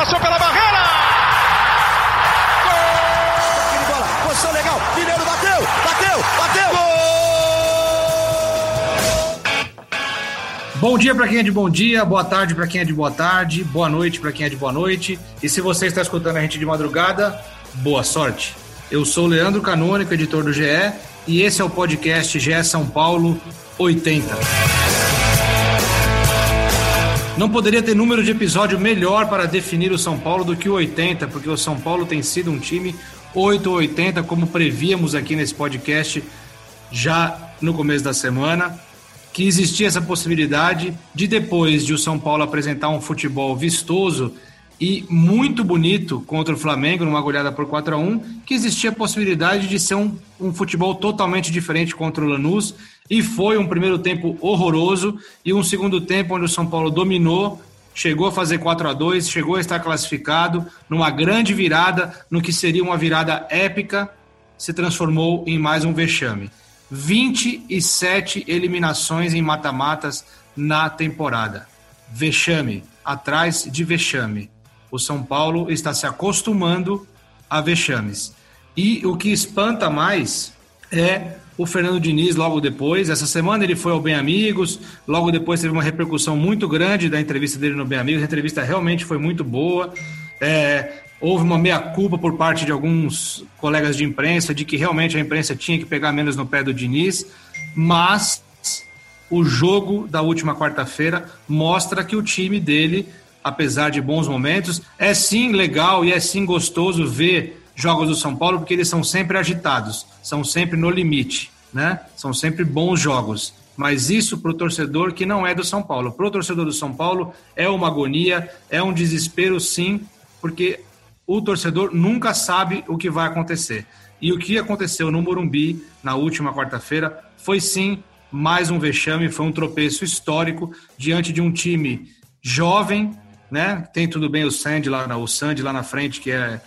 passou pela barreira! Gol! bola, posição legal, Mineiro bateu, bateu, bateu! Gol! Bom dia para quem é de bom dia, boa tarde para quem é de boa tarde, boa noite para quem é de boa noite. E se você está escutando a gente de madrugada, boa sorte. Eu sou Leandro Canônico, editor do GE, e esse é o podcast GE São Paulo 80. Não poderia ter número de episódio melhor para definir o São Paulo do que o 80, porque o São Paulo tem sido um time 8 ou 80, como prevíamos aqui nesse podcast já no começo da semana, que existia essa possibilidade de depois de o São Paulo apresentar um futebol vistoso e muito bonito contra o Flamengo, numa goleada por 4 a 1 que existia a possibilidade de ser um, um futebol totalmente diferente contra o Lanús, e foi um primeiro tempo horroroso, e um segundo tempo onde o São Paulo dominou, chegou a fazer 4 a 2 chegou a estar classificado, numa grande virada, no que seria uma virada épica, se transformou em mais um vexame. 27 eliminações em mata-matas na temporada. Vexame, atrás de vexame o São Paulo está se acostumando a vexames. E o que espanta mais é o Fernando Diniz logo depois. Essa semana ele foi ao Bem Amigos, logo depois teve uma repercussão muito grande da entrevista dele no Bem Amigos. A entrevista realmente foi muito boa. É, houve uma meia-culpa por parte de alguns colegas de imprensa de que realmente a imprensa tinha que pegar menos no pé do Diniz, mas o jogo da última quarta-feira mostra que o time dele apesar de bons momentos. É sim legal e é sim gostoso ver jogos do São Paulo, porque eles são sempre agitados, são sempre no limite, né? São sempre bons jogos. Mas isso para o torcedor que não é do São Paulo. Para o torcedor do São Paulo é uma agonia, é um desespero sim, porque o torcedor nunca sabe o que vai acontecer. E o que aconteceu no Morumbi na última quarta-feira foi sim mais um vexame, foi um tropeço histórico diante de um time jovem, né? Tem tudo bem o Sandy lá, o Sandy lá na frente, que é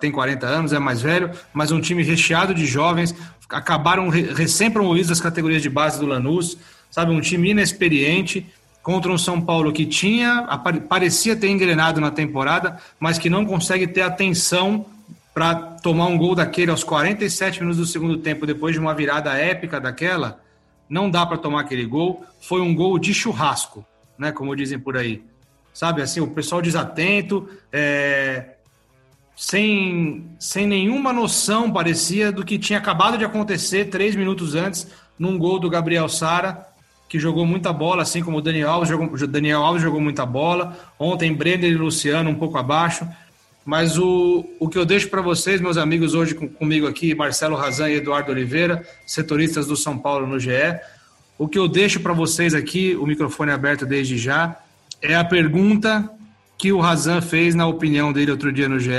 tem 40 anos, é mais velho, mas um time recheado de jovens, acabaram recém-promovidos das categorias de base do Lanús, sabe? Um time inexperiente contra um São Paulo que tinha, parecia ter engrenado na temporada, mas que não consegue ter atenção para tomar um gol daquele aos 47 minutos do segundo tempo, depois de uma virada épica daquela. Não dá para tomar aquele gol. Foi um gol de churrasco, né? Como dizem por aí sabe? Assim, o pessoal desatento, é, sem, sem nenhuma noção, parecia, do que tinha acabado de acontecer três minutos antes, num gol do Gabriel Sara, que jogou muita bola, assim como o Daniel Alves jogou, Daniel Alves jogou muita bola. Ontem, Brenner e Luciano um pouco abaixo. Mas o, o que eu deixo para vocês, meus amigos, hoje com, comigo aqui, Marcelo Razan e Eduardo Oliveira, setoristas do São Paulo no GE, o que eu deixo para vocês aqui, o microfone aberto desde já, é a pergunta que o Razan fez na opinião dele outro dia no GE,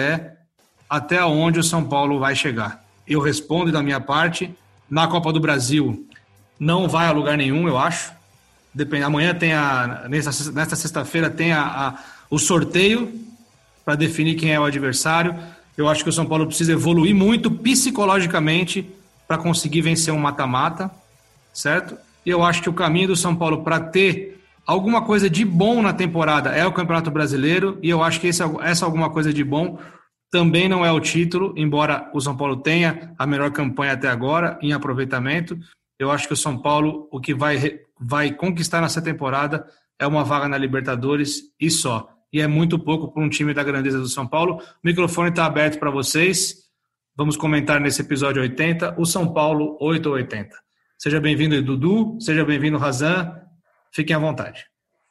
até onde o São Paulo vai chegar. Eu respondo da minha parte, na Copa do Brasil não vai a lugar nenhum, eu acho. Depende, amanhã tem a nesta, sexta-feira tem a, a, o sorteio para definir quem é o adversário. Eu acho que o São Paulo precisa evoluir muito psicologicamente para conseguir vencer um mata-mata, certo? E eu acho que o caminho do São Paulo para ter alguma coisa de bom na temporada é o Campeonato Brasileiro, e eu acho que esse, essa alguma coisa de bom também não é o título, embora o São Paulo tenha a melhor campanha até agora em aproveitamento. Eu acho que o São Paulo, o que vai, vai conquistar nessa temporada é uma vaga na Libertadores e só. E é muito pouco para um time da grandeza do São Paulo. O microfone está aberto para vocês. Vamos comentar nesse episódio 80, o São Paulo 880. Seja bem-vindo, Dudu. Seja bem-vindo, Razan. Fiquem à vontade.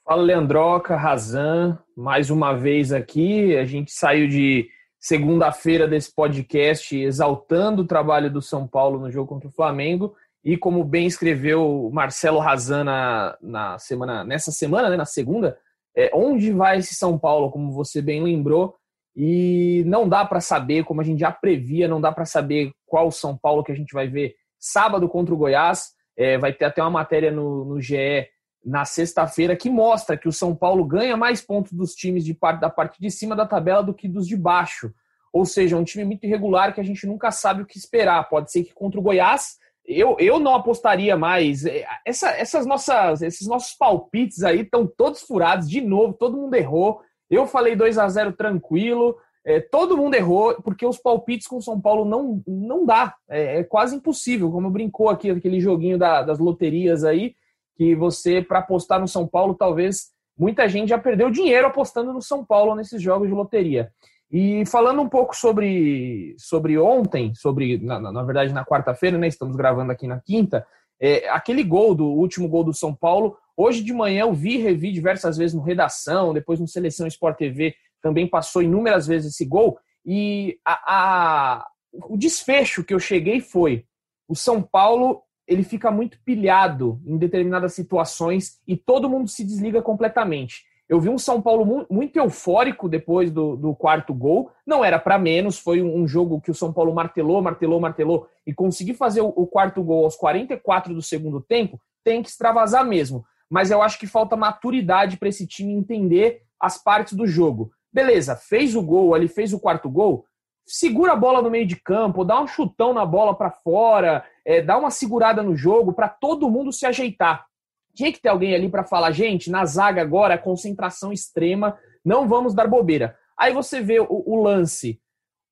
Fala, Leandroca, Razan, mais uma vez aqui. A gente saiu de segunda-feira desse podcast exaltando o trabalho do São Paulo no jogo contra o Flamengo. E como bem escreveu Marcelo Razan na, na semana, nessa semana, né, na segunda, é, onde vai esse São Paulo, como você bem lembrou, e não dá para saber, como a gente já previa, não dá para saber qual São Paulo que a gente vai ver sábado contra o Goiás. É, vai ter até uma matéria no, no GE na sexta-feira que mostra que o São Paulo ganha mais pontos dos times de parte, da parte de cima da tabela do que dos de baixo. Ou seja, é um time muito irregular que a gente nunca sabe o que esperar. Pode ser que contra o Goiás eu, eu não apostaria mais. É, essa, essas nossas, esses nossos palpites aí estão todos furados de novo, todo mundo errou. Eu falei 2 a 0 tranquilo. É, todo mundo errou, porque os palpites com o São Paulo não, não dá. É, é quase impossível. Como brincou aqui aquele joguinho da, das loterias aí, que você, para apostar no São Paulo, talvez muita gente já perdeu dinheiro apostando no São Paulo nesses jogos de loteria. E falando um pouco sobre, sobre ontem, sobre na, na verdade na quarta-feira, né? Estamos gravando aqui na quinta. É, aquele gol do último gol do São Paulo, hoje de manhã eu vi e revi diversas vezes no Redação, depois no Seleção Sport TV, também passou inúmeras vezes esse gol. E a, a, o desfecho que eu cheguei foi: o São Paulo ele fica muito pilhado em determinadas situações e todo mundo se desliga completamente. Eu vi um São Paulo muito eufórico depois do, do quarto gol. Não era para menos, foi um jogo que o São Paulo martelou, martelou, martelou e conseguir fazer o, o quarto gol aos 44 do segundo tempo, tem que extravasar mesmo. Mas eu acho que falta maturidade para esse time entender as partes do jogo. Beleza, fez o gol ali, fez o quarto gol, segura a bola no meio de campo, dá um chutão na bola para fora, é, dá uma segurada no jogo para todo mundo se ajeitar. Tinha que ter alguém ali para falar, gente, na zaga agora, concentração extrema, não vamos dar bobeira. Aí você vê o, o lance.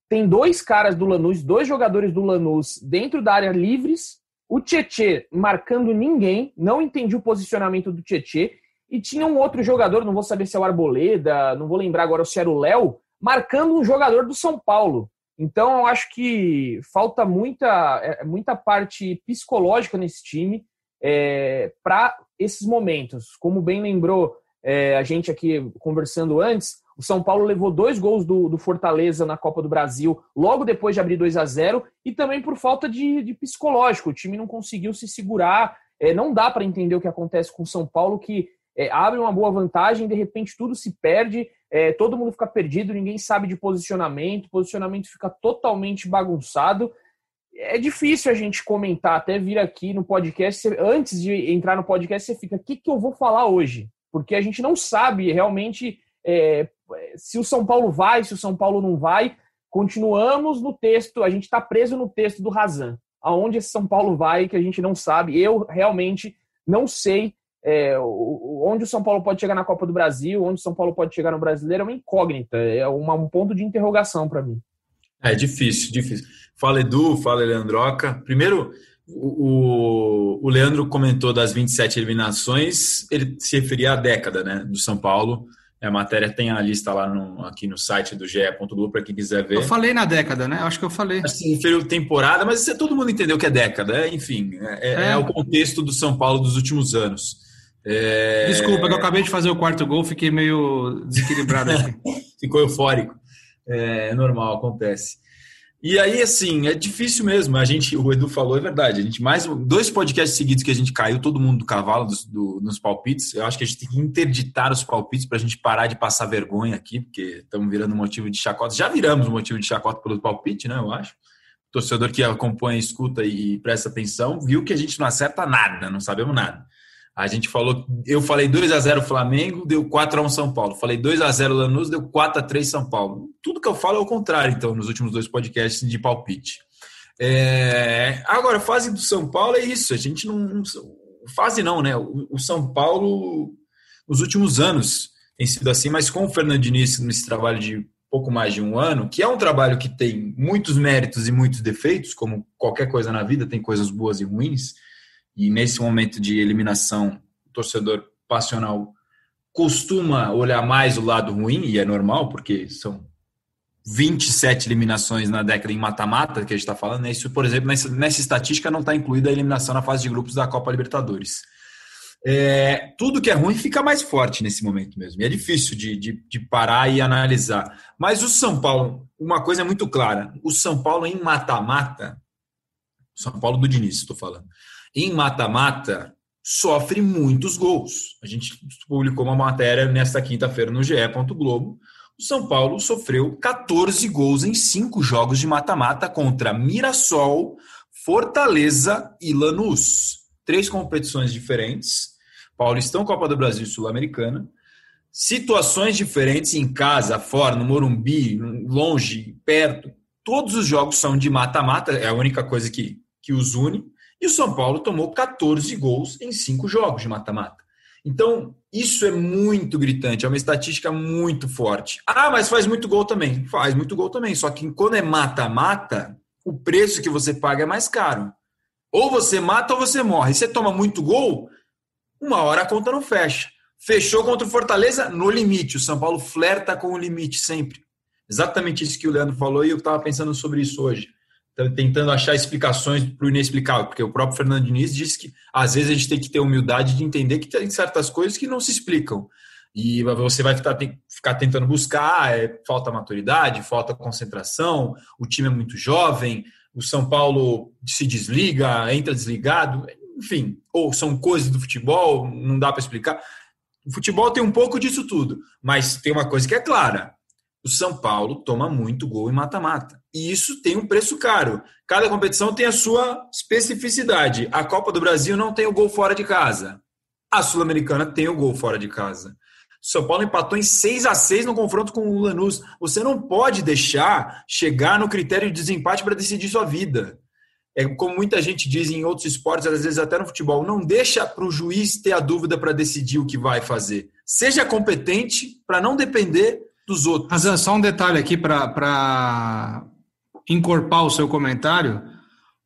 Tem dois caras do Lanús, dois jogadores do Lanús dentro da área livres, o Tietê marcando ninguém, não entendi o posicionamento do Tietê, e tinha um outro jogador, não vou saber se é o Arboleda, não vou lembrar agora se era o Léo, marcando um jogador do São Paulo. Então eu acho que falta muita, é, muita parte psicológica nesse time é, para esses momentos. Como bem lembrou é, a gente aqui conversando antes, o São Paulo levou dois gols do, do, Fortaleza na Copa do Brasil logo depois de abrir 2 a 0 e também por falta de, de psicológico. O time não conseguiu se segurar. É, não dá para entender o que acontece com o São Paulo, que é, abre uma boa vantagem, de repente tudo se perde, é, todo mundo fica perdido, ninguém sabe de posicionamento, posicionamento fica totalmente bagunçado. É difícil a gente comentar, até vir aqui no podcast, antes de entrar no podcast, você fica, o que, que eu vou falar hoje? Porque a gente não sabe realmente é, se o São Paulo vai, se o São Paulo não vai. Continuamos no texto, a gente está preso no texto do Razan. Aonde esse São Paulo vai, que a gente não sabe. Eu realmente não sei é, onde o São Paulo pode chegar na Copa do Brasil, onde o São Paulo pode chegar no Brasileiro, é uma incógnita, é uma, um ponto de interrogação para mim. É difícil, difícil. Fala Edu, fala Leandroca. Primeiro, o, o Leandro comentou das 27 eliminações, ele se referia à década né, do São Paulo. A matéria tem a lista lá no, aqui no site do ge.globo para quem quiser ver. Eu falei na década, né? Acho que eu falei. Assim, referiu temporada, mas todo mundo entendeu que é década. É, enfim, é, é. é, o contexto do São Paulo dos últimos anos. É... Desculpa, que eu acabei de fazer o quarto gol, fiquei meio desequilibrado aqui. Ficou eufórico. É normal, acontece. E aí, assim, é difícil mesmo. A gente, o Edu falou, é verdade. A gente mais dois podcasts seguidos que a gente caiu, todo mundo do cavalo dos, do, nos palpites. Eu acho que a gente tem que interditar os palpites para a gente parar de passar vergonha aqui, porque estamos virando motivo de chacota. Já viramos motivo de chacota pelo palpite, né? Eu acho. O torcedor que acompanha, escuta e presta atenção, viu que a gente não acerta nada, não sabemos nada. A gente falou, eu falei 2 a 0 Flamengo, deu 4 a 1 São Paulo. Falei 2 a 0 Lanús, deu 4 a 3 São Paulo. Tudo que eu falo é o contrário, então, nos últimos dois podcasts de palpite. É... Agora, fase do São Paulo é isso. A gente não. Fase não, né? O São Paulo, nos últimos anos, tem sido assim, mas com o Fernando nesse trabalho de pouco mais de um ano, que é um trabalho que tem muitos méritos e muitos defeitos, como qualquer coisa na vida, tem coisas boas e ruins e nesse momento de eliminação, o torcedor passional costuma olhar mais o lado ruim, e é normal, porque são 27 eliminações na década em mata-mata, que a gente está falando. Né? Isso, por exemplo, nessa, nessa estatística não está incluída a eliminação na fase de grupos da Copa Libertadores. É, tudo que é ruim fica mais forte nesse momento mesmo. E é difícil de, de, de, parar e analisar. Mas o São Paulo, uma coisa é muito clara: o São Paulo em mata-mata, São Paulo do Diniz, estou falando em mata-mata, sofre muitos gols. A gente publicou uma matéria nesta quinta-feira no GE. Globo. O São Paulo sofreu 14 gols em cinco jogos de mata-mata contra Mirassol, Fortaleza e Lanús. Três competições diferentes. Paulistão, Copa do Brasil e Sul-Americana. Situações diferentes em casa, fora, no Morumbi, longe, perto. Todos os jogos são de mata-mata, é a única coisa que, que os une. E o São Paulo tomou 14 gols em cinco jogos de mata-mata. Então, isso é muito gritante, é uma estatística muito forte. Ah, mas faz muito gol também. Faz muito gol também. Só que quando é mata-mata, o preço que você paga é mais caro. Ou você mata ou você morre. Você toma muito gol, uma hora a conta não fecha. Fechou contra o Fortaleza no limite. O São Paulo flerta com o limite sempre. Exatamente isso que o Leandro falou e eu estava pensando sobre isso hoje tentando achar explicações para o inexplicável, porque o próprio Fernando Diniz disse que às vezes a gente tem que ter humildade de entender que tem certas coisas que não se explicam. E você vai ficar tentando buscar, é, falta maturidade, falta concentração, o time é muito jovem, o São Paulo se desliga, entra desligado, enfim, ou são coisas do futebol, não dá para explicar. O futebol tem um pouco disso tudo, mas tem uma coisa que é clara: o São Paulo toma muito gol em mata-mata. E isso tem um preço caro. Cada competição tem a sua especificidade. A Copa do Brasil não tem o gol fora de casa. A Sul-Americana tem o gol fora de casa. São Paulo empatou em 6 a 6 no confronto com o Lanús. Você não pode deixar chegar no critério de desempate para decidir sua vida. É como muita gente diz em outros esportes, às vezes até no futebol, não deixa para o juiz ter a dúvida para decidir o que vai fazer. Seja competente para não depender dos outros. Razan, só um detalhe aqui para encorpar o seu comentário.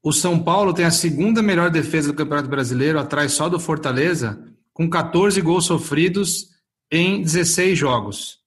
O São Paulo tem a segunda melhor defesa do Campeonato Brasileiro, atrás só do Fortaleza, com 14 gols sofridos em 16 jogos.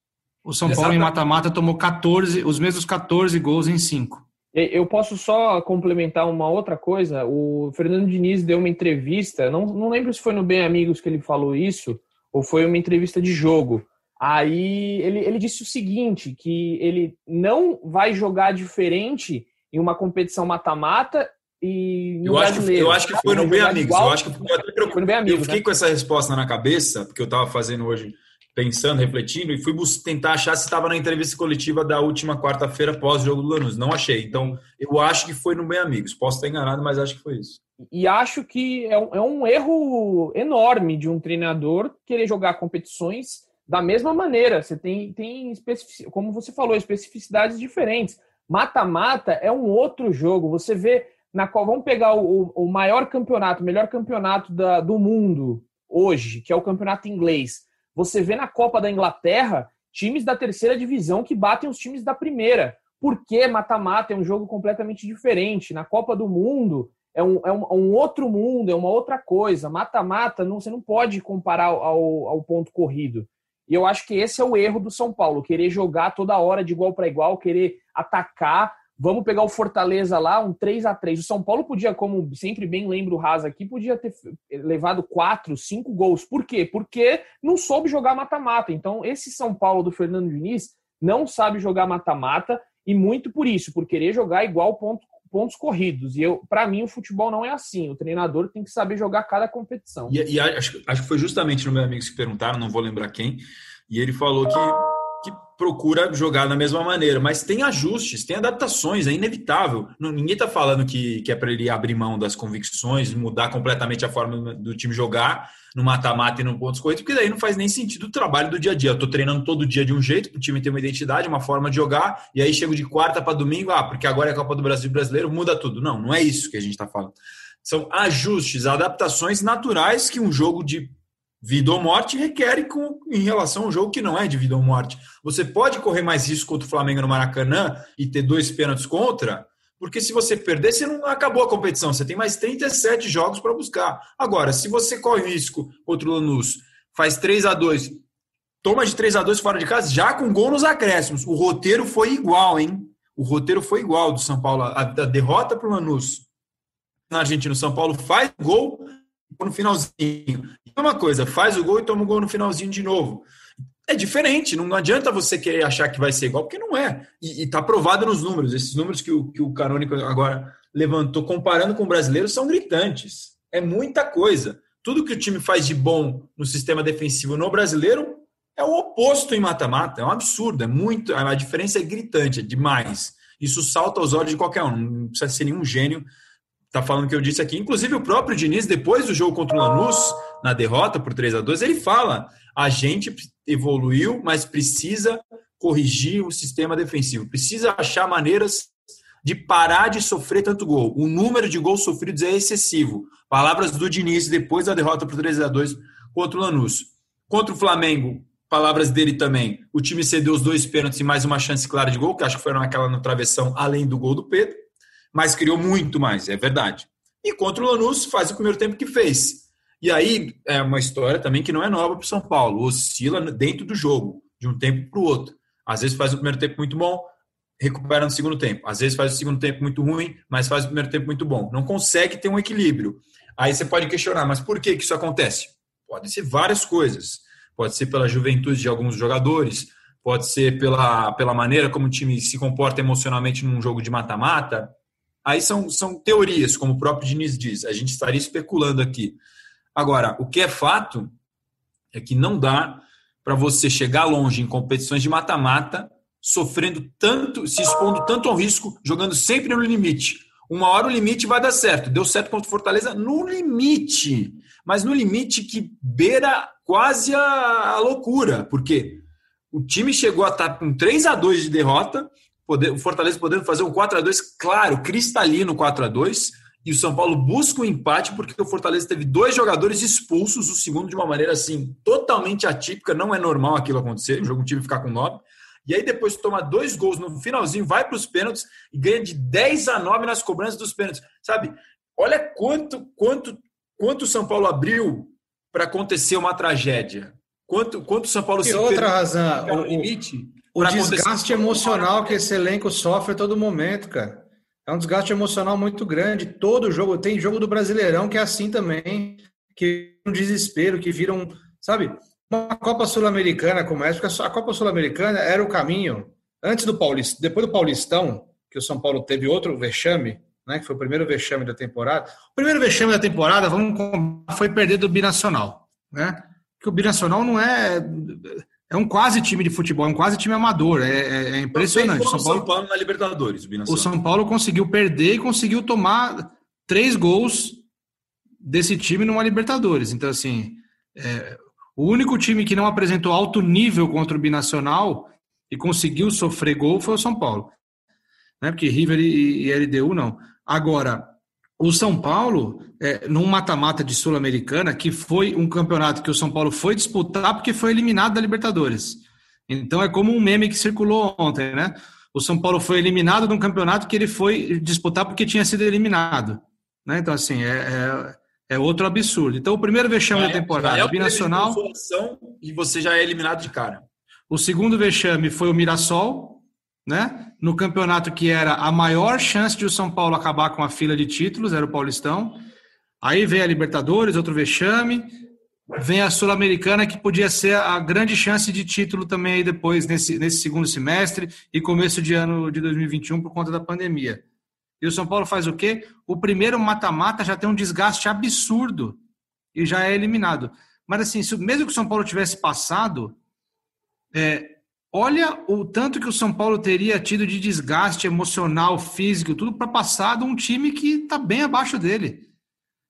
O São Paulo em mata-mata tomou 14, os mesmos 14 gols em 5. Eu posso só complementar uma outra coisa. O Fernando Diniz deu uma entrevista, não, não lembro se foi no Bem Amigos que ele falou isso, ou foi uma entrevista de jogo. Aí ele, ele disse o seguinte, que ele não vai jogar diferente em uma competição mata-mata e eu acho, que, eu acho que foi no Bem Amigos. Igual, eu acho que foi no Bem Amigos, eu fiquei né? com essa resposta na cabeça, porque eu estava fazendo hoje, pensando, refletindo, e fui tentar achar se estava na entrevista coletiva da última quarta-feira pós-jogo do Lanús. Não achei. Então, eu acho que foi no Bem Amigos. Posso estar enganado, mas acho que foi isso. E acho que é um, é um erro enorme de um treinador querer jogar competições da mesma maneira, você tem, tem como você falou, especificidades diferentes. Mata-mata é um outro jogo. Você vê na qual vamos pegar o, o maior campeonato, o melhor campeonato da, do mundo hoje, que é o campeonato inglês. Você vê na Copa da Inglaterra times da terceira divisão que batem os times da primeira. Porque mata-mata é um jogo completamente diferente. Na Copa do Mundo é um, é um, é um outro mundo, é uma outra coisa. Mata-mata, não, você não pode comparar ao, ao ponto corrido. E eu acho que esse é o erro do São Paulo, querer jogar toda hora de igual para igual, querer atacar. Vamos pegar o Fortaleza lá, um 3 a 3 O São Paulo podia, como sempre bem lembro o Rasa aqui, podia ter levado 4, 5 gols. Por quê? Porque não soube jogar mata-mata. Então, esse São Paulo do Fernando Diniz não sabe jogar mata-mata e muito por isso, por querer jogar igual ponto pontos corridos. E eu, para mim, o futebol não é assim. O treinador tem que saber jogar cada competição. E, e acho, acho que foi justamente no meu amigo que perguntaram, não vou lembrar quem, e ele falou que, que procura jogar da mesma maneira, mas tem ajustes, tem adaptações, é inevitável. ninguém está falando que, que é para ele abrir mão das convicções, mudar completamente a forma do time jogar no mata-mata e no pontos corridos, porque daí não faz nem sentido o trabalho do dia a dia. Eu estou treinando todo dia de um jeito, para o time ter uma identidade, uma forma de jogar, e aí chego de quarta para domingo, ah, porque agora é a Copa do Brasil brasileiro, muda tudo. Não, não é isso que a gente está falando. São ajustes, adaptações naturais que um jogo de vida ou morte requer com, em relação a um jogo que não é de vida ou morte. Você pode correr mais risco contra o Flamengo no Maracanã e ter dois pênaltis contra, porque se você perder, você não acabou a competição. Você tem mais 37 jogos para buscar. Agora, se você corre risco contra o Lanús, faz 3 a 2 toma de 3 a 2 fora de casa, já com gol nos acréscimos. O roteiro foi igual, hein? O roteiro foi igual do São Paulo. A, a derrota para o Lanús na Argentina, o São Paulo faz gol no finalzinho. E uma coisa, faz o gol e toma o gol no finalzinho de novo é diferente. Não adianta você querer achar que vai ser igual, porque não é. E está provado nos números. Esses números que o, que o Canônico agora levantou, comparando com o brasileiro, são gritantes. É muita coisa. Tudo que o time faz de bom no sistema defensivo no brasileiro é o oposto em mata-mata. É um absurdo. É muito. A diferença é gritante, é demais. Isso salta aos olhos de qualquer um. Não precisa ser nenhum gênio tá falando que eu disse aqui. Inclusive, o próprio Diniz, depois do jogo contra o Lanús, na derrota por 3 a 2 ele fala: a gente evoluiu, mas precisa corrigir o sistema defensivo, precisa achar maneiras de parar de sofrer tanto gol. O número de gols sofridos é excessivo. Palavras do Diniz depois da derrota por 3 a 2 contra o Lanús. Contra o Flamengo, palavras dele também, o time cedeu os dois pênaltis e mais uma chance clara de gol, que acho que foi naquela no travessão, além do gol do Pedro, mas criou muito mais, é verdade. E contra o Lanús, faz o primeiro tempo que fez. E aí é uma história também que não é nova para o São Paulo, oscila dentro do jogo, de um tempo para o outro. Às vezes faz o primeiro tempo muito bom, recupera no segundo tempo. Às vezes faz o segundo tempo muito ruim, mas faz o primeiro tempo muito bom. Não consegue ter um equilíbrio. Aí você pode questionar, mas por que, que isso acontece? Pode ser várias coisas. Pode ser pela juventude de alguns jogadores, pode ser pela, pela maneira como o time se comporta emocionalmente num jogo de mata-mata. Aí são, são teorias, como o próprio Diniz diz. A gente estaria especulando aqui. Agora, o que é fato é que não dá para você chegar longe em competições de mata-mata sofrendo tanto, se expondo tanto ao risco, jogando sempre no limite. Uma hora o limite vai dar certo. Deu certo contra o Fortaleza no limite. Mas no limite que beira quase a, loucura. Porque o time chegou a estar com 3 a 2 de derrota, poder, o Fortaleza podendo fazer um 4 a 2 claro, cristalino 4 a 2 e o São Paulo busca o um empate porque o Fortaleza teve dois jogadores expulsos, o segundo de uma maneira assim totalmente atípica, não é normal aquilo acontecer, o jogo time ficar com nove. E aí depois toma dois gols no finalzinho, vai para os pênaltis e ganha de 10 a 9 nas cobranças dos pênaltis. Sabe? Olha quanto quanto quanto o São Paulo abriu para acontecer uma tragédia. Quanto quanto o São Paulo e se outra razão, o limite. O desgaste emocional que esse elenco sofre a todo momento, cara. É um desgaste emocional muito grande. Todo jogo, tem jogo do Brasileirão que é assim também, que um desespero, que viram, sabe? Uma Copa Sul-Americana como essa, porque a Copa Sul-Americana era o caminho antes do Paulista, depois do Paulistão, que o São Paulo teve outro vexame, né, que foi o primeiro vexame da temporada. O primeiro vexame da temporada, vamos foi perder do Binacional, né? Que o Binacional não é é um quase time de futebol, é um quase time amador. É, é, é impressionante. São Paulo, São Paulo na Libertadores. O, o São Paulo conseguiu perder e conseguiu tomar três gols desse time numa Libertadores. Então, assim, é, o único time que não apresentou alto nível contra o Binacional e conseguiu sofrer gol foi o São Paulo. Né? Porque River e, e LDU não. Agora, o São Paulo, é, num mata-mata de Sul-Americana, que foi um campeonato que o São Paulo foi disputar porque foi eliminado da Libertadores. Então é como um meme que circulou ontem, né? O São Paulo foi eliminado de um campeonato que ele foi disputar porque tinha sido eliminado. Né? Então, assim, é, é, é outro absurdo. Então, o primeiro vexame é, da temporada, é o Binacional. E você já é eliminado de cara. O segundo vexame foi o Mirassol, né? No campeonato que era a maior chance de o São Paulo acabar com a fila de títulos, era o Paulistão. Aí vem a Libertadores, outro vexame. Vem a Sul-Americana, que podia ser a grande chance de título também aí depois, nesse, nesse segundo semestre e começo de ano de 2021 por conta da pandemia. E o São Paulo faz o quê? O primeiro mata-mata já tem um desgaste absurdo e já é eliminado. Mas assim, mesmo que o São Paulo tivesse passado, é, Olha o tanto que o São Paulo teria tido de desgaste emocional, físico, tudo para passar de um time que está bem abaixo dele.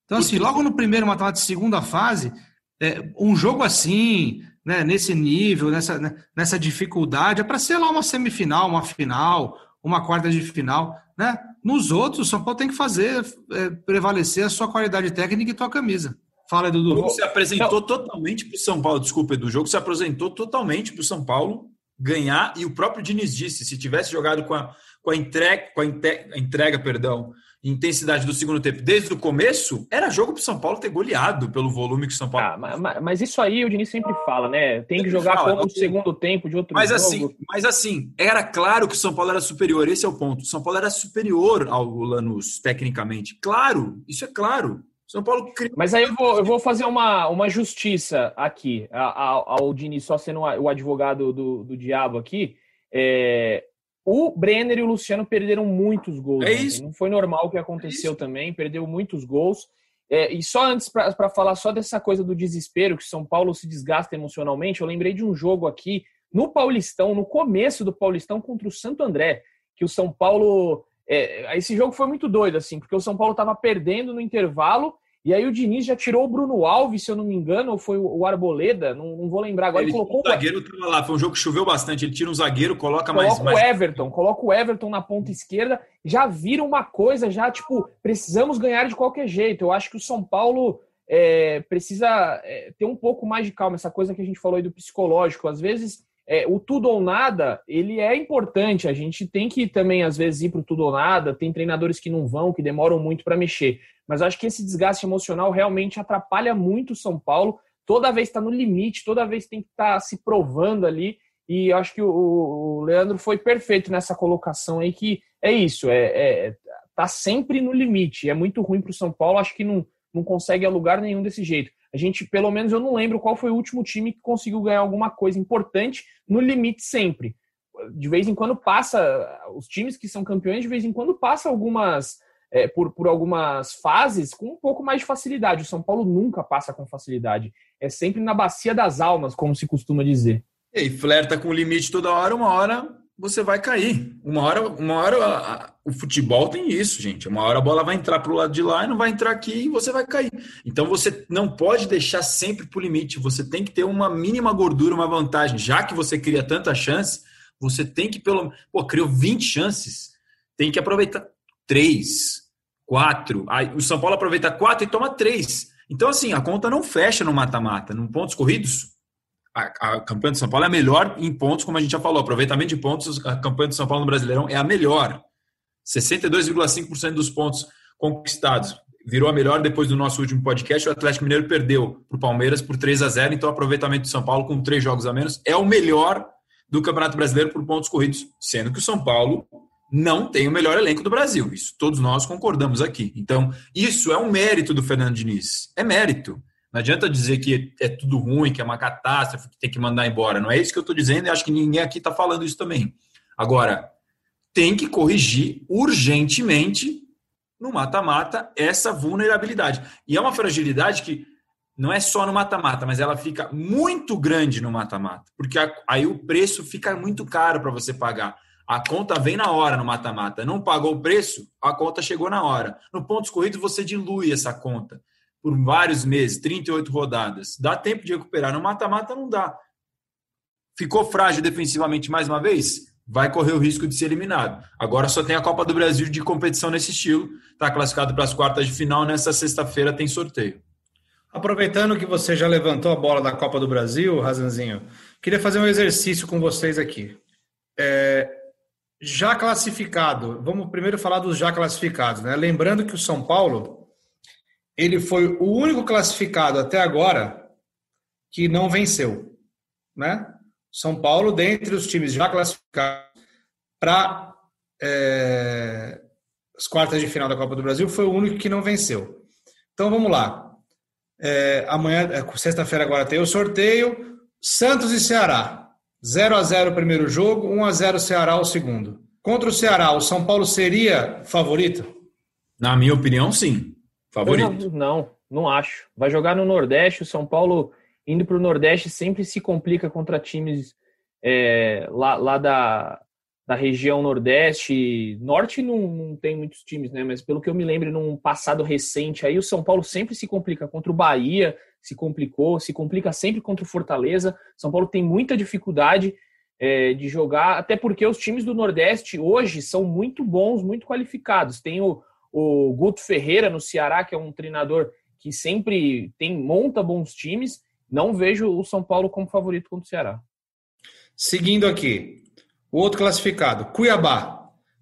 Então, assim, logo no primeiro mata-mata de segunda fase, é, um jogo assim, né, nesse nível, nessa, né, nessa dificuldade, é para ser lá uma semifinal, uma final, uma quarta de final. Né? Nos outros, o São Paulo tem que fazer é, prevalecer a sua qualidade técnica e tua camisa. Fala, Dudu. O jogo se apresentou Não. totalmente para o São Paulo, desculpa, Edu. O jogo se apresentou totalmente para o São Paulo ganhar, e o próprio Diniz disse, se tivesse jogado com a, com a entrega, com a entrega, perdão, intensidade do segundo tempo desde o começo, era jogo para o São Paulo ter goleado pelo volume que o São Paulo. Ah, mas, mas, isso aí o Diniz sempre fala, né? Tem que jogar fala, como o segundo tempo de outro mas jogo. Assim, mas assim, era claro que o São Paulo era superior, esse é o ponto. O São Paulo era superior ao Lanús, tecnicamente. Claro, isso é claro. São Paulo Mas aí eu vou, eu vou fazer uma, uma justiça aqui ao, ao Diniz, só sendo o advogado do, do diabo aqui. É, o Brenner e o Luciano perderam muitos gols. É isso. Não foi normal o que aconteceu é também, perdeu muitos gols. É, e só antes, para falar só dessa coisa do desespero, que São Paulo se desgasta emocionalmente, eu lembrei de um jogo aqui no Paulistão, no começo do Paulistão contra o Santo André, que o São Paulo. É, esse jogo foi muito doido, assim, porque o São Paulo estava perdendo no intervalo e aí o Diniz já tirou o Bruno Alves, se eu não me engano, ou foi o Arboleda, não, não vou lembrar agora. Ele, ele colocou o zagueiro tava lá, foi um jogo que choveu bastante. Ele tira um zagueiro, coloca, coloca mais. Coloca o Everton, coloca o Everton na ponta esquerda, já vira uma coisa, já tipo, precisamos ganhar de qualquer jeito. Eu acho que o São Paulo é, precisa é, ter um pouco mais de calma, essa coisa que a gente falou aí do psicológico. Às vezes, é, o tudo ou nada, ele é importante. A gente tem que também, às vezes, ir para o tudo ou nada. Tem treinadores que não vão, que demoram muito para mexer. Mas acho que esse desgaste emocional realmente atrapalha muito o São Paulo. Toda vez está no limite, toda vez tem que estar tá se provando ali. E acho que o, Leandro foi perfeito nessa colocação aí, que é isso, é, é tá sempre no limite. É muito ruim para o São Paulo, acho que não, não consegue a lugar nenhum desse jeito. A gente, pelo menos eu não lembro qual foi o último time que conseguiu ganhar alguma coisa importante no limite sempre. De vez em quando passa, os times que são campeões, de vez em quando passa algumas, é, por, por algumas fases com um pouco mais de facilidade. O São Paulo nunca passa com facilidade. É sempre na bacia das almas, como se costuma dizer. E flerta com o limite toda hora, uma hora você vai cair. Uma hora, uma hora a, a, o futebol tem isso, gente. Uma hora a bola vai entrar para o lado de lá e não vai entrar aqui e você vai cair. Então você não pode deixar sempre para o limite. Você tem que ter uma mínima gordura, uma vantagem. Já que você cria tanta chance, você tem que pelo pô, criou 20 chances, tem que aproveitar três, quatro. Aí o São Paulo aproveita quatro e toma três. Então assim, a conta não fecha no mata-mata. No pontos corridos, a, a, campanha do São Paulo é a melhor em pontos, como a gente já falou. Aproveitamento de pontos, a campanha do São Paulo no Brasileirão é a melhor. 62,5% dos pontos conquistados. Virou a melhor depois do nosso último podcast. O Atlético Mineiro perdeu para o Palmeiras por 3 a 0 Então, o aproveitamento do São Paulo com três jogos a menos é o melhor do Campeonato Brasileiro por pontos corridos. Sendo que o São Paulo não tem o melhor elenco do Brasil. Isso todos nós concordamos aqui. Então, isso é um mérito do Fernando Diniz. É mérito. Não adianta dizer que é tudo ruim, que é uma catástrofe, que tem que mandar embora. Não é isso que eu estou dizendo e acho que ninguém aqui está falando isso também. Agora, tem que corrigir urgentemente no mata-mata essa vulnerabilidade. E é uma fragilidade que não é só no mata-mata, mas ela fica muito grande no mata-mata, porque aí o preço fica muito caro para você pagar. A conta vem na hora no mata-mata. Não pagou o preço, a conta chegou na hora. No pontos corridos, você dilui essa conta por vários meses, 38 rodadas. Dá tempo de recuperar. No mata-mata não dá. Ficou frágil defensivamente mais uma vez? Vai correr o risco de ser eliminado. Agora só tem a Copa do Brasil de competição nesse estilo. Está classificado para as quartas de final. Nessa sexta-feira tem sorteio. Aproveitando que você já levantou a bola da Copa do Brasil, Razanzinho, queria fazer um exercício com vocês aqui. É, já classificado, vamos primeiro falar dos já classificados, né? Lembrando que o São Paulo ele foi o único classificado até agora que não venceu, né? São Paulo, dentre os times já classificados para é, as quartas de final da Copa do Brasil, foi o único que não venceu. Então vamos lá. É, amanhã, é, sexta-feira agora tem o sorteio. Santos e Ceará. 0 a 0 o primeiro jogo, 1 a 0 Ceará o segundo. Contra o Ceará, o São Paulo seria favorito? Na minha opinião, sim. Favorito? Não, não, não acho. Vai jogar no Nordeste, o São Paulo indo para o Nordeste sempre se complica contra times é, lá, lá da, da região Nordeste. Norte não, não tem muitos times, né? Mas pelo que eu me lembro, num passado recente, aí o São Paulo sempre se complica contra o Bahia, se complicou, se complica sempre contra o Fortaleza. São Paulo tem muita dificuldade é, de jogar, até porque os times do Nordeste hoje são muito bons, muito qualificados. Tem o, o Guto Ferreira no Ceará, que é um treinador que sempre tem monta bons times. Não vejo o São Paulo como favorito contra o Ceará. Seguindo aqui, o outro classificado, Cuiabá.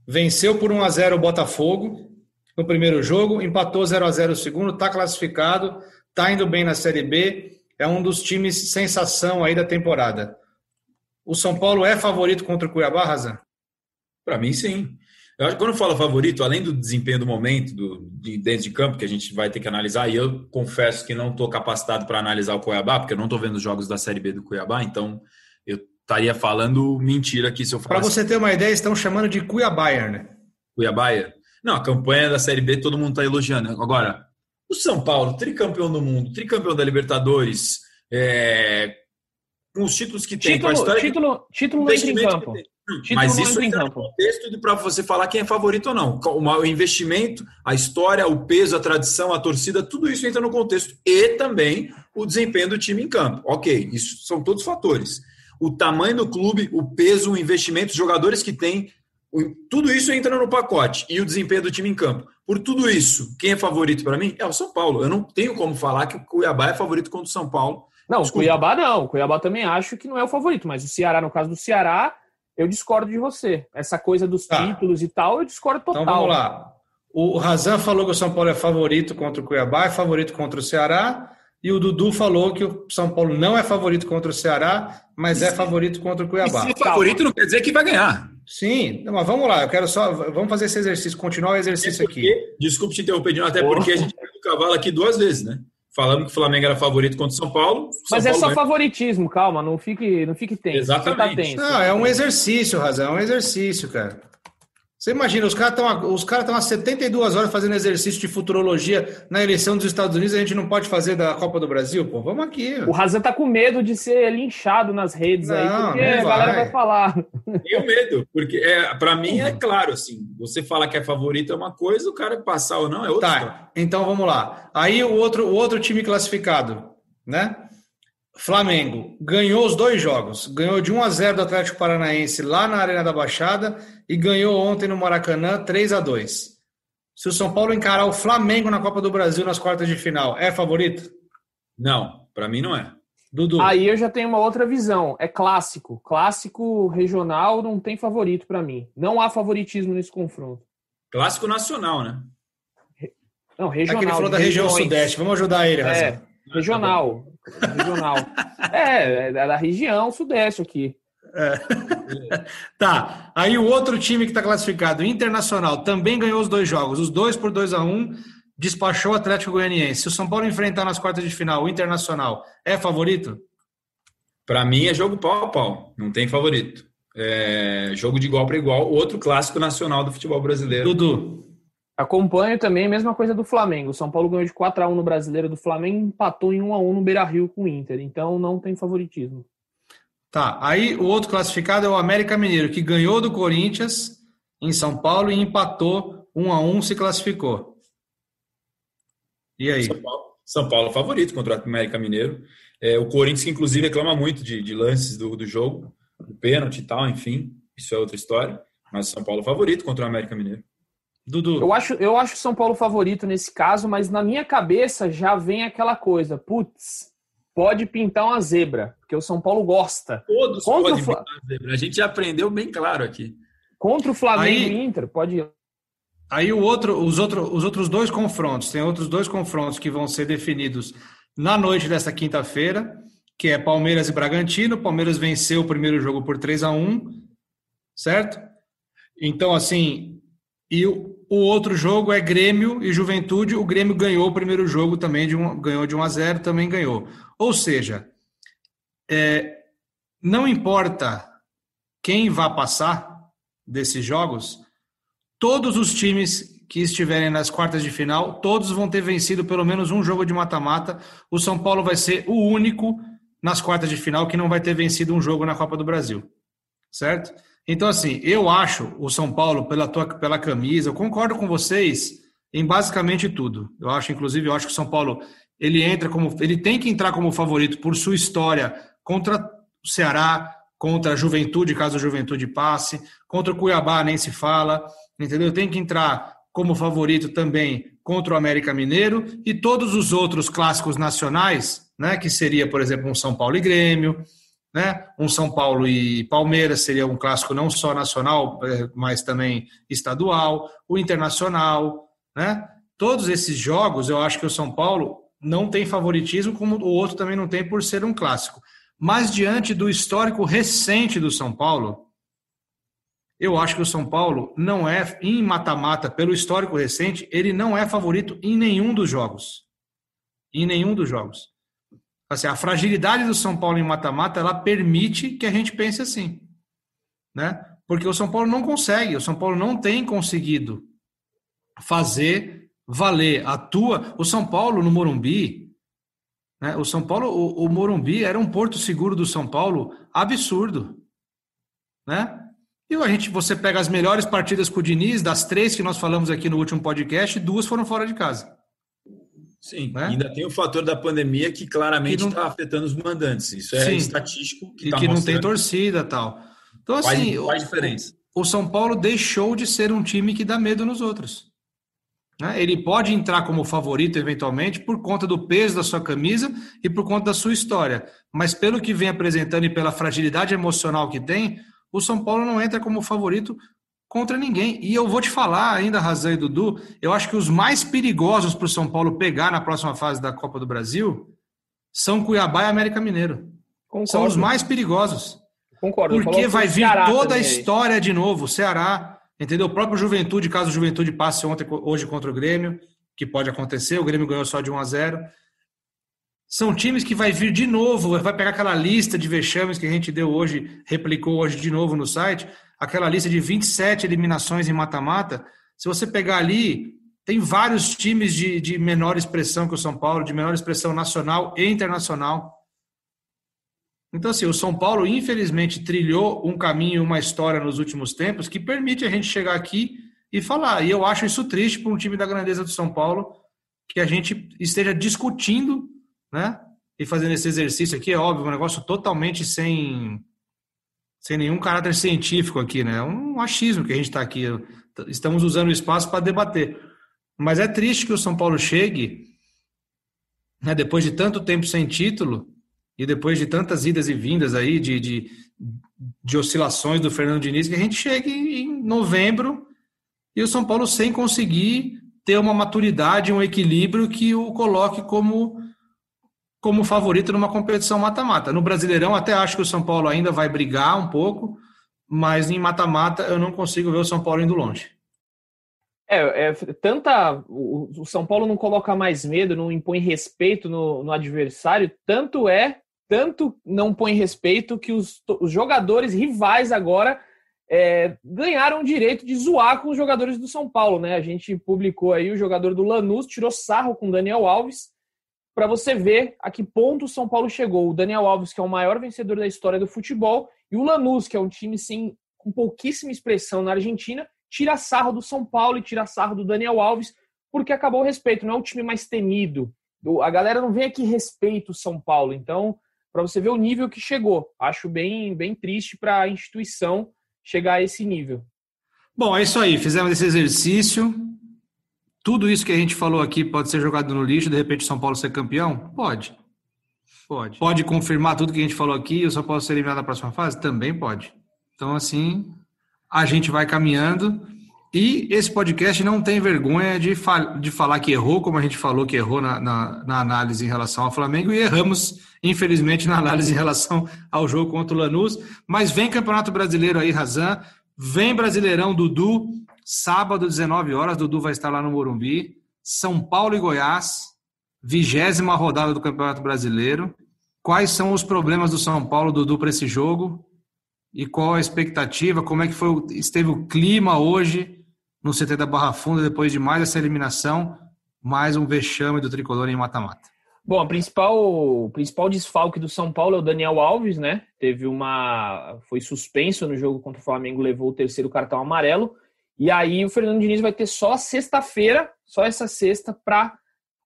Venceu por 1 a 0 o Botafogo no primeiro jogo, empatou 0 a 0 o segundo, está classificado, está indo bem na Série B, é um dos times sensação aí da temporada. O São Paulo é favorito contra o Cuiabá, Razan? Para mim, sim. Eu acho que quando falo favorito, além do desempenho do momento, do, de, dentro de campo, que a gente vai ter que analisar, e eu confesso que não estou capacitado para analisar o Cuiabá, porque eu não estou vendo os jogos da Série B do Cuiabá, então eu estaria falando mentira aqui se eu falasse. Para você ter uma ideia, estão chamando de Cuiabá, né? Cuiabá? Não, a campanha da Série B todo mundo está elogiando. Agora, o São Paulo, tricampeão do mundo, tricampeão da Libertadores, é, com os títulos que tem, título, com a história. Título, título não entra em campo. Mas isso entra no contexto para você falar quem é favorito ou não. O investimento, a história, o peso, a tradição, a torcida, tudo isso entra no contexto. E também o desempenho do time em campo. Ok, isso são todos fatores. O tamanho do clube, o peso, o investimento, os jogadores que tem, tudo isso entra no pacote. E o desempenho do time em campo. Por tudo isso, quem é favorito para mim é o São Paulo. Eu não tenho como falar que o Cuiabá é favorito contra o São Paulo. Não, o Cuiabá não. O Cuiabá também acho que não é o favorito, mas o Ceará, no caso do Ceará, eu discordo de você. Essa coisa dos tá. títulos e tal, eu discordo total. Então vamos lá. O Razan falou que o São Paulo é favorito contra o Cuiabá, é favorito contra o Ceará. E o Dudu falou que o São Paulo não é favorito contra o Ceará, mas é favorito contra o Cuiabá. E se é favorito não quer dizer que vai ganhar. Sim, mas vamos lá, eu quero só. Vamos fazer esse exercício, continuar o exercício porque, aqui. Desculpe te interromper, até porque a gente pegou o cavalo aqui duas vezes, né? Falando que o Flamengo era favorito contra o São Paulo. São mas é Paulo é só favoritismo, calma, não fique, não fique tenso. Exatamente. Tá tenso. Não, é um exercício, Razão, é um exercício, cara. Você imagina, os caras estão os caras estão há 72 horas fazendo exercício de futurologia na eleição dos Estados Unidos, a gente não pode fazer da Copa do Brasil, pô. Vamos aqui. O Razan tá com medo de ser linchado nas redes não, aí, porque a galera vai falar. Tenho medo, porque é, para mim é claro assim, você fala que é favorito é uma coisa, o cara passar ou não é outra. Tá. Então vamos lá. Aí o outro o outro time classificado, né? Flamengo ganhou os dois jogos. Ganhou de 1 a 0 do Atlético Paranaense lá na Arena da Baixada e ganhou ontem no Maracanã 3 a 2. Se o São Paulo encarar o Flamengo na Copa do Brasil nas quartas de final, é favorito? Não, para mim não é. Dudu. Aí eu já tenho uma outra visão. É clássico. Clássico regional não tem favorito para mim. Não há favoritismo nesse confronto. Clássico nacional, né? Não, regional. Aquele falou da região sudeste. Vamos ajudar ele, Razão. É, regional. Regional. é, é da região sudeste aqui. É. tá. Aí o outro time que está classificado, Internacional, também ganhou os dois jogos, os dois por 2 a 1 um, despachou o Atlético Goianiense. Se o São Paulo enfrentar nas quartas de final o Internacional, é favorito? Para mim é jogo pau a pau, não tem favorito. É jogo de igual para igual, outro clássico nacional do futebol brasileiro. Dudu. Acompanho também a mesma coisa do Flamengo. O São Paulo ganhou de 4 a 1 no Brasileiro do Flamengo, empatou em 1 a 1 no Beira-Rio com o Inter. Então não tem favoritismo. Tá. Aí o outro classificado é o América Mineiro, que ganhou do Corinthians em São Paulo e empatou 1 a 1, se classificou. E aí? São Paulo, São Paulo favorito contra o América Mineiro. É, o Corinthians, que inclusive reclama muito de, de lances do, do jogo, do pênalti e tal, enfim, isso é outra história. Mas São Paulo favorito contra o América Mineiro. Dudu. Eu acho, eu acho São Paulo favorito nesse caso, mas na minha cabeça já vem aquela coisa, putz, pode pintar uma zebra, porque o São Paulo gosta. Todos Contra podem pintar uma zebra. A gente já aprendeu bem claro aqui. Contra o Flamengo aí, e Inter, pode ir. Aí o outro, os, outro, os outros dois confrontos, tem outros dois confrontos que vão ser definidos na noite desta quinta-feira, que é Palmeiras e Bragantino. Palmeiras venceu o primeiro jogo por 3 a 1 certo? Então, assim, e o, outro jogo é Grêmio e Juventude. O Grêmio ganhou o primeiro jogo também, de um, ganhou de 1 a 0, também ganhou. Ou seja, é, não importa quem vá passar desses jogos, todos os times que estiverem nas quartas de final, todos vão ter vencido pelo menos um jogo de mata-mata. O São Paulo vai ser o único nas quartas de final que não vai ter vencido um jogo na Copa do Brasil. Certo? Então, assim, eu acho o São Paulo, pela, tua, pela camisa, eu concordo com vocês em basicamente tudo. Eu acho, inclusive, eu acho que o São Paulo ele entra como. ele tem que entrar como favorito por sua história contra o Ceará, contra a Juventude, caso a Juventude passe, contra o Cuiabá, nem se fala, entendeu? Tem que entrar como favorito também contra o América Mineiro e todos os outros clássicos nacionais, né, que seria, por exemplo, um São Paulo e Grêmio, né? Um São Paulo e Palmeiras seria um clássico não só nacional, é, mas também estadual, o internacional, né? Todos esses jogos, eu acho que o São Paulo não tem favoritismo, como o outro também não tem por ser um clássico. Mas diante do histórico recente do São Paulo, eu acho que o São Paulo não é em mata-mata pelo histórico recente, ele não é favorito em nenhum dos jogos. Em nenhum dos jogos. Assim, a fragilidade do São Paulo em mata-mata, ela permite que a gente pense assim, né? Porque o São Paulo não consegue, o São Paulo não tem conseguido fazer valer a tua. O São Paulo no Morumbi, né? O São Paulo, o, o Morumbi era um porto seguro do São Paulo absurdo, né? E a gente, você pega as melhores partidas com o Diniz, das três que nós falamos aqui no último podcast, duas foram fora de casa. Sim, né? ainda tem o fator da pandemia que claramente está afetando os mandantes. Isso é Sim. estatístico. Que e tá que não tem torcida tal. Então, assim, diferença. O, o São Paulo deixou de ser um time que dá medo nos outros. Né? Ele pode entrar como favorito eventualmente por conta do peso da sua camisa e por conta da sua história. Mas pelo que vem apresentando e pela fragilidade emocional que tem, o São Paulo não entra como favorito contra ninguém. E eu vou te falar ainda, Razão e Dudu, eu acho que os mais perigosos para o São Paulo pegar na próxima fase da Copa do Brasil são Cuiabá e América Mineiro. Concordo. São os mais perigosos. Concordo. Porque vai vir Ceará toda a história de novo. Ceará, entendeu? O próprio Juventude, caso o Juventude passe ontem, hoje contra o Grêmio, que pode acontecer, o Grêmio ganhou só de 1 a 0 São times que vai vir de novo, vai pegar aquela lista de vexames que a gente deu hoje, replicou hoje de novo no site, aquela lista de 27 eliminações em mata-mata. Se você pegar ali, tem vários times de, de menor expressão que o São Paulo, de menor expressão nacional e internacional. Então, assim, o São Paulo, infelizmente, trilhou um caminho, uma história nos últimos tempos que permite a gente chegar aqui e falar. E eu acho isso triste para um time da grandeza do São Paulo, que a gente esteja discutindo, né? E fazendo esse exercício aqui, é óbvio, um negócio totalmente sem, sem nenhum caráter científico aqui, né? É um achismo que a gente está aqui. Estamos usando o espaço para debater. Mas é triste que o São Paulo chegue, né, depois de tanto tempo sem título, e depois de tantas idas e vindas aí, de, de, de oscilações do Fernando Diniz, que a gente chegue em novembro e o São Paulo sem conseguir ter uma maturidade, um equilíbrio que o coloque como, como favorito numa competição mata-mata. No Brasileirão, até acho que o São Paulo ainda vai brigar um pouco, mas em mata-mata eu não consigo ver o São Paulo indo longe. É, é, tanta. O, o, São Paulo não coloca mais medo, não impõe respeito no, no adversário, tanto é tanto não põe respeito que os, os jogadores rivais agora é, ganharam o direito de zoar com os jogadores do São Paulo, né? A gente publicou aí o jogador do Lanús, tirou sarro com Daniel Alves, para você ver a que ponto o São Paulo chegou. O Daniel Alves, que é o maior vencedor da história do futebol, e o Lanús, que é um time sem, com pouquíssima expressão na Argentina, tira sarro do São Paulo e tira sarro do Daniel Alves, porque acabou o respeito, não é o time mais temido. A galera não vem aqui respeito o São Paulo, então para você ver o nível que chegou. Acho bem, bem triste para a instituição chegar a esse nível. Bom, é isso aí. Fizemos esse exercício. Tudo isso que a gente falou aqui pode ser jogado no lixo, de repente o São Paulo ser campeão? Pode. Pode. Pode confirmar tudo que a gente falou aqui e o São Paulo ser eliminado na próxima fase? Também pode. Então, assim, a gente vai caminhando. E esse podcast não tem vergonha de, fal de falar que errou, como a gente falou que errou na, na, na, análise em relação ao Flamengo, e erramos, infelizmente, na análise em relação ao jogo contra o Lanús. Mas vem Campeonato Brasileiro aí, Razan. Vem Brasileirão, Dudu. Sábado, 19 horas, Dudu vai estar lá no Morumbi. São Paulo e Goiás, vigésima rodada do Campeonato Brasileiro. Quais são os problemas do São Paulo, Dudu, para esse jogo? E qual a expectativa? Como é que foi, esteve o clima hoje? no CT da Barra Funda depois de mais essa eliminação, mais um vexame do tricolor em mata-mata? Bom, a principal, o principal desfalque do São Paulo é o Daniel Alves, né? Teve uma. Foi suspenso no jogo contra o Flamengo, levou o terceiro cartão amarelo. E aí o Fernando Diniz vai ter só sexta-feira, só essa sexta, para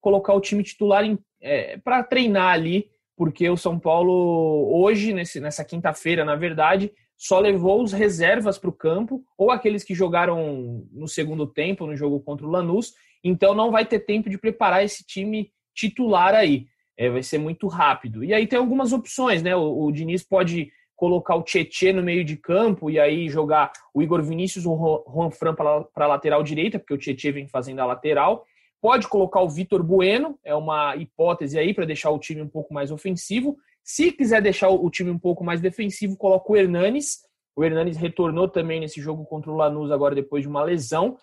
colocar o time titular é, para treinar ali, porque o São Paulo, hoje, nesse, nessa quinta-feira, na verdade, só levou os reservas para o campo, ou aqueles que jogaram no segundo tempo, no jogo contra o Lanús, então não vai ter tempo de preparar esse time titular aí. É, vai ser muito rápido. E aí tem algumas opções, né? O, o Diniz pode colocar o Tietê no meio de campo e aí jogar o Igor Vinícius o Juan Fran para a lateral direita, porque o Tietê vem fazendo a lateral. Pode colocar o Vitor Bueno, é uma hipótese aí para deixar o time um pouco mais ofensivo. Se quiser deixar o time um pouco mais defensivo, coloca o Hernanes. O Hernanes retornou também nesse jogo contra o Lanús agora depois de uma lesão.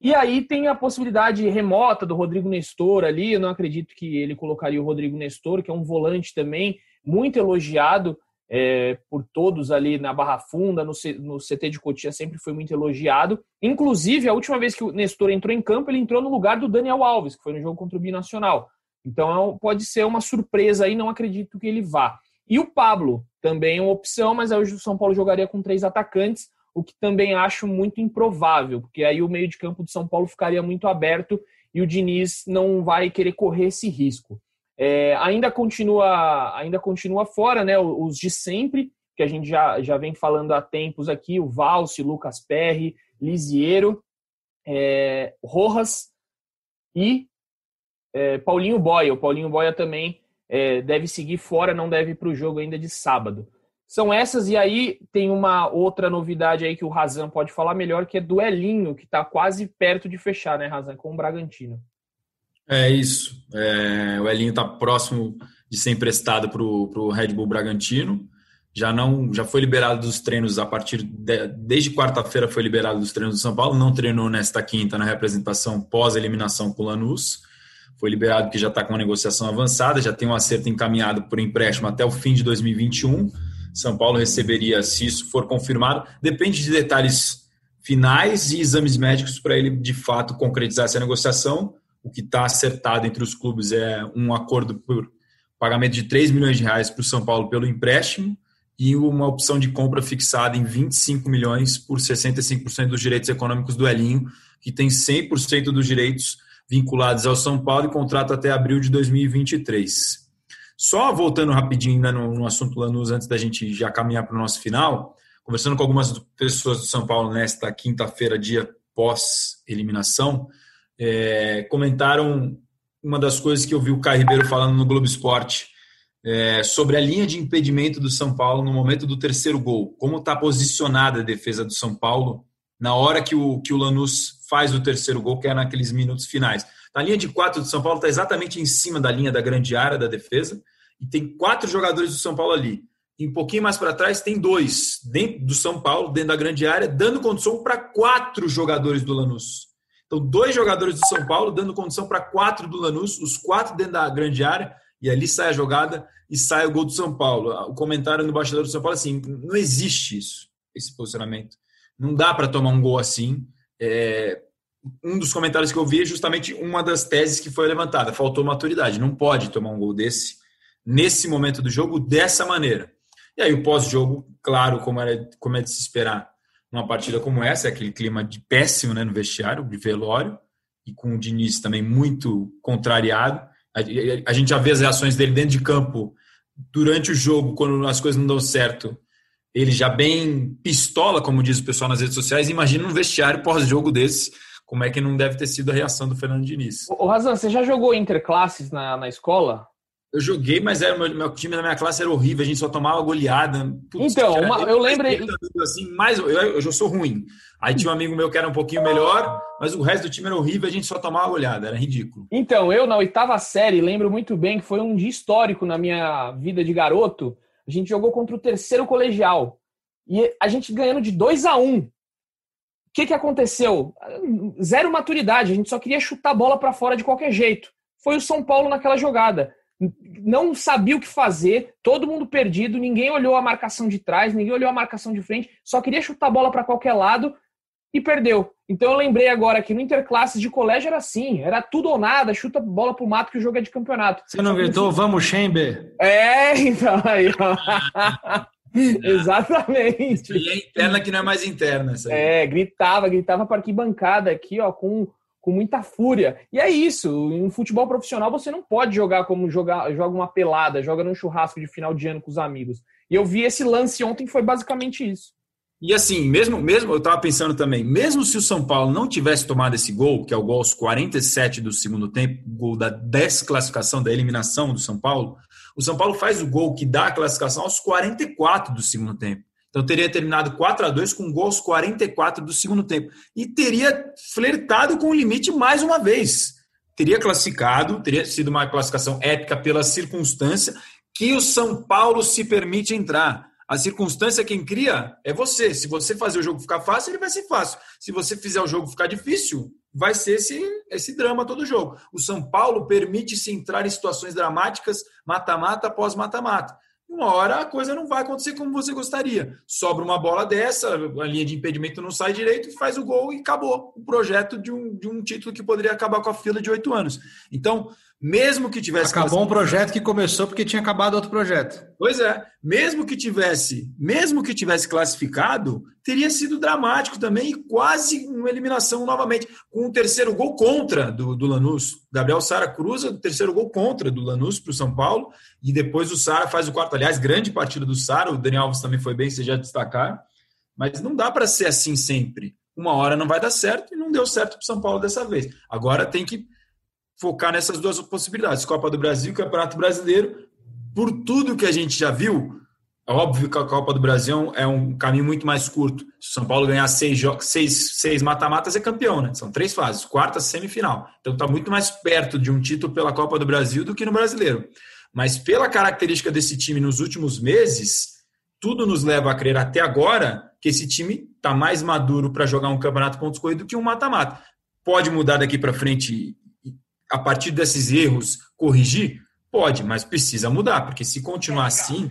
E aí tem a possibilidade remota do Rodrigo Nestor ali. Eu não acredito que ele colocaria o Rodrigo Nestor, que é um volante também muito elogiado é, por todos ali na Barra Funda, no, no CT de Cotia sempre foi muito elogiado. Inclusive, a última vez que o Nestor entrou em campo, ele entrou no lugar do Daniel Alves, que foi no jogo contra o Binacional. Então é pode ser uma surpresa aí, não acredito que ele vá. E o Pablo também é uma opção, mas hoje o São Paulo jogaria com três atacantes, o que também acho muito improvável, porque aí o meio de campo do São Paulo ficaria muito aberto e o Diniz não vai querer correr esse risco. É, ainda continua ainda continua fora, né? Os de sempre, que a gente já, já vem falando há tempos aqui, o Valse, Lucas Perry, Lisiero, é, Rojas, e é, Paulinho Boia. O Paulinho Boia também é, deve seguir fora, não deve ir para o jogo ainda de sábado. São essas, e aí tem uma outra novidade aí que o Razan pode falar melhor, que é do Elinho, que está quase perto de fechar, né, Razan, com o Bragantino. É isso. É, o Elinho está próximo de ser emprestado para o Red Bull Bragantino. Já não, já foi liberado dos treinos a partir de, desde quarta-feira foi liberado dos treinos do São Paulo. Não treinou nesta quinta na representação pós eliminação com o Lanús. Foi liberado porque já está com uma negociação avançada, já tem um acerto encaminhado por empréstimo até o fim de 2021 são Paulo receberia, se isso for confirmado, depende de detalhes finais e exames médicos para ele de fato concretizar essa negociação. O que está acertado entre os clubes é um acordo por pagamento de 3 milhões de reais para o São Paulo pelo empréstimo e uma opção de compra fixada em 25 milhões por 65% dos direitos econômicos do Elinho, que tem 100% dos direitos vinculados ao São Paulo e contrato até abril de 2023. Só voltando rapidinho ainda no, no assunto Lanús, antes da gente já caminhar para o nosso final, conversando com algumas pessoas do São Paulo nesta quinta-feira, dia pós-eliminação, é, comentaram uma das coisas que eu vi o Caio Ribeiro falando no Globo Esporte é, sobre a linha de impedimento do São Paulo no momento do terceiro gol. Como está posicionada a defesa do São Paulo na hora que o, que o Lanús faz o terceiro gol, que é naqueles minutos finais. A linha de quatro do São Paulo está exatamente em cima da linha da grande área da defesa e tem quatro jogadores do São Paulo ali. E um pouquinho mais para trás tem dois dentro do São Paulo, dentro da grande área, dando condição para quatro jogadores do Lanús. Então, dois jogadores do São Paulo dando condição para quatro do Lanús, os quatro dentro da grande área, e ali sai a jogada e sai o gol do São Paulo. O comentário no bastidor do São Paulo é assim: não existe isso, esse posicionamento. Não dá para tomar um gol assim. É, um dos comentários que eu vi é justamente uma das teses que foi levantada. Faltou maturidade. Não pode tomar um gol desse, nesse momento do jogo, dessa maneira. E aí o pós-jogo, claro, como, era, como é de se esperar numa partida como essa, é aquele clima de péssimo né, no vestiário, de velório, e com o Diniz também muito contrariado. A, a gente já vê as reações dele dentro de campo durante o jogo, quando as coisas não dão certo. Ele já bem pistola, como diz o pessoal nas redes sociais. Imagina um vestiário pós-jogo desse, como é que não deve ter sido a reação do Fernando Diniz. Ô, Razan, você já jogou interclasses na, na escola? Eu joguei, mas era, meu, meu time da minha classe era horrível, a gente só tomava goleada. Putz, então, cara, uma, eu lembrei. Assim, mais, eu, eu já sou ruim. Aí tinha um amigo meu que era um pouquinho melhor, mas o resto do time era horrível, a gente só tomava goleada, era ridículo. Então, eu na oitava série lembro muito bem que foi um dia histórico na minha vida de garoto. A gente jogou contra o terceiro colegial. E a gente ganhando de 2 a 1 um que, que aconteceu? Zero maturidade, a gente só queria chutar a bola para fora de qualquer jeito. Foi o São Paulo naquela jogada. Não sabia o que fazer, todo mundo perdido, ninguém olhou a marcação de trás, ninguém olhou a marcação de frente, só queria chutar a bola para qualquer lado e perdeu. Então eu lembrei agora que no interclasses de colégio era assim, era tudo ou nada, chuta bola pro mato que o jogo é de campeonato. Você não gritou, vamos, Chamber? É, então aí, ó. Exatamente. E é interna que não é mais interna. É, gritava, gritava para arquibancada aqui, ó, com, com muita fúria. E é isso. Em futebol profissional você não pode jogar como jogar, joga uma pelada, joga num churrasco de final de ano com os amigos. E eu vi esse lance ontem, foi basicamente isso. E assim, mesmo, mesmo eu estava pensando também, mesmo se o São Paulo não tivesse tomado esse gol, que é o gol aos 47 do segundo tempo, gol da desclassificação, da eliminação do São Paulo, o São Paulo faz o gol que dá a classificação aos 44 do segundo tempo. Então teria terminado 4 a 2 com gol aos 44 do segundo tempo. E teria flertado com o limite mais uma vez. Teria classificado, teria sido uma classificação épica pela circunstância que o São Paulo se permite entrar. A circunstância quem cria é você. Se você fazer o jogo ficar fácil, ele vai ser fácil. Se você fizer o jogo ficar difícil, vai ser esse, esse drama todo jogo. O São Paulo permite-se entrar em situações dramáticas, mata-mata após mata-mata. Uma hora a coisa não vai acontecer como você gostaria. Sobra uma bola dessa, a linha de impedimento não sai direito, faz o gol e acabou o projeto de um, de um título que poderia acabar com a fila de oito anos. Então, mesmo que tivesse. Acabou um projeto que começou porque tinha acabado outro projeto. Pois é. Mesmo que tivesse, mesmo que tivesse classificado, teria sido dramático também e quase uma eliminação novamente. Com o terceiro gol contra do, do Lanús. Gabriel Sara cruza o terceiro gol contra do Lanús para o São Paulo. E depois o Sara faz o quarto. Aliás, grande partida do Sara. O Daniel Alves também foi bem, você já destacar. Mas não dá para ser assim sempre. Uma hora não vai dar certo e não deu certo para o São Paulo dessa vez. Agora tem que focar nessas duas possibilidades, Copa do Brasil e Campeonato Brasileiro. Por tudo que a gente já viu, é óbvio que a Copa do Brasil é um caminho muito mais curto. Se o São Paulo ganhar seis, seis, seis mata-matas, é campeão, né? São três fases, quarta, semifinal. Então está muito mais perto de um título pela Copa do Brasil do que no brasileiro. Mas pela característica desse time nos últimos meses, tudo nos leva a crer até agora que esse time está mais maduro para jogar um campeonato pontos corridos do que um mata-mata. Pode mudar daqui para frente a partir desses erros corrigir? Pode, mas precisa mudar, porque se continuar assim,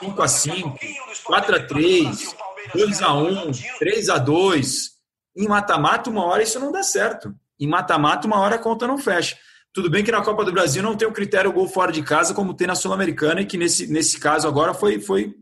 5 a 5 4 a 3 2 a 1 3 a 2 em mata-mata, uma hora isso não dá certo. Em mata-mata, uma hora a conta não fecha. Tudo bem que na Copa do Brasil não tem o critério gol fora de casa como tem na Sul-Americana e que nesse, nesse caso agora foi, foi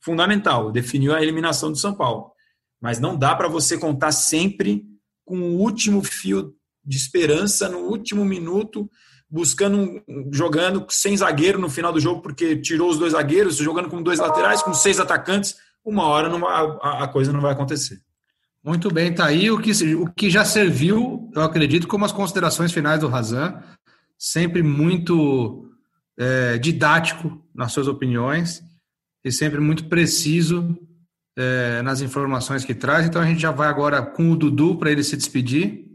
fundamental, definiu a eliminação do São Paulo. Mas não dá para você contar sempre com o último fio de esperança no último minuto, buscando, jogando sem zagueiro no final do jogo, porque tirou os dois zagueiros, jogando com dois laterais, com seis atacantes. Uma hora não, a, a coisa não vai acontecer. Muito bem, tá aí o que, o que já serviu, eu acredito, como as considerações finais do Razan, sempre muito é, didático nas suas opiniões e sempre muito preciso é, nas informações que traz. Então a gente já vai agora com o Dudu para ele se despedir.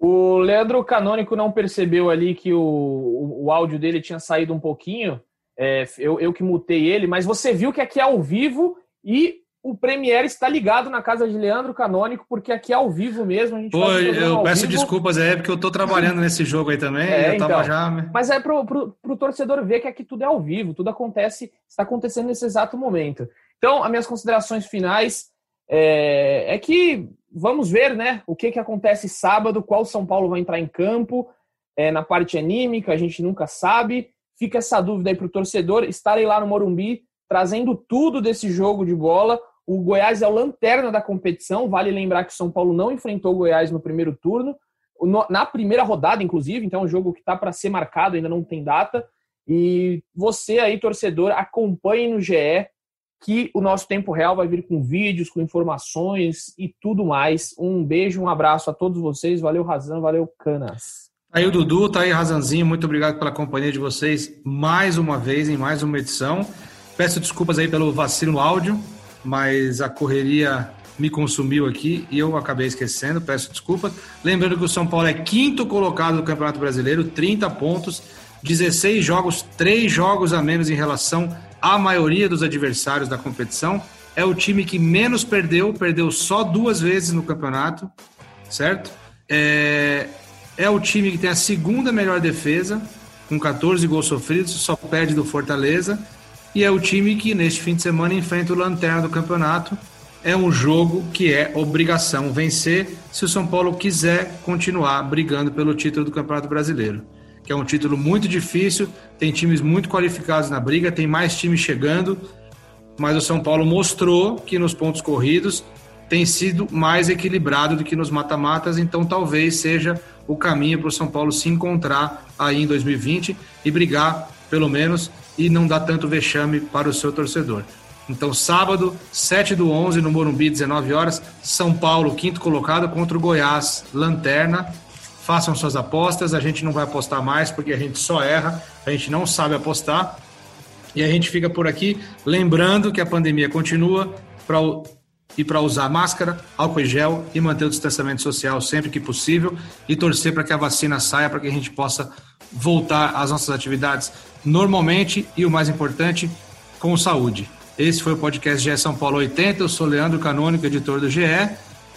O Leandro Canônico não percebeu ali que o, o, o áudio dele tinha saído um pouquinho. É, eu, eu que mutei ele, mas você viu que aqui é ao vivo e o Premiere está ligado na casa de Leandro Canônico, porque aqui é ao vivo mesmo. A gente Pô, eu peço vivo. desculpas aí, porque eu estou trabalhando nesse jogo aí também. É, então, já... Mas é para o torcedor ver que aqui tudo é ao vivo, tudo acontece, está acontecendo nesse exato momento. Então, as minhas considerações finais é, é que vamos ver né, o que, que acontece sábado, qual São Paulo vai entrar em campo, é, na parte anímica, a gente nunca sabe. Fica essa dúvida aí para o torcedor. Estarei lá no Morumbi trazendo tudo desse jogo de bola o Goiás é o lanterna da competição. Vale lembrar que o São Paulo não enfrentou o Goiás no primeiro turno, na primeira rodada, inclusive. Então, é um jogo que está para ser marcado, ainda não tem data. E você aí, torcedor, acompanhe no GE que o nosso tempo real vai vir com vídeos, com informações e tudo mais. Um beijo, um abraço a todos vocês. Valeu, Razan, valeu, Canas. Tá aí o Dudu, tá aí Razanzinho, muito obrigado pela companhia de vocês mais uma vez, em mais uma edição. Peço desculpas aí pelo vacilo no áudio, mas a correria me consumiu aqui e eu acabei esquecendo, peço desculpas. Lembrando que o São Paulo é quinto colocado no Campeonato Brasileiro, 30 pontos, 16 jogos, 3 jogos a menos em relação à maioria dos adversários da competição. É o time que menos perdeu, perdeu só duas vezes no campeonato, certo? É, é o time que tem a segunda melhor defesa, com 14 gols sofridos, só perde do Fortaleza e é o time que neste fim de semana enfrenta o Lanterna do campeonato. É um jogo que é obrigação vencer se o São Paulo quiser continuar brigando pelo título do Campeonato Brasileiro, que é um título muito difícil, tem times muito qualificados na briga, tem mais times chegando, mas o São Paulo mostrou que nos pontos corridos tem sido mais equilibrado do que nos mata-matas, então talvez seja o caminho para o São Paulo se encontrar aí em 2020 e brigar, pelo menos, e não dá tanto vexame para o seu torcedor. Então, sábado, 7 do 11, no Morumbi, 19 horas, São Paulo, quinto colocado, contra o Goiás, lanterna. Façam suas apostas, a gente não vai apostar mais, porque a gente só erra, a gente não sabe apostar. E a gente fica por aqui, lembrando que a pandemia continua, para e para usar máscara, álcool e gel e manter o distanciamento social sempre que possível e torcer para que a vacina saia para que a gente possa voltar às nossas atividades normalmente e o mais importante, com saúde. Esse foi o podcast GE São Paulo 80. Eu sou Leandro Canônico, editor do GE,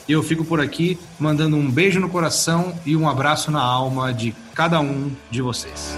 e eu fico por aqui mandando um beijo no coração e um abraço na alma de cada um de vocês.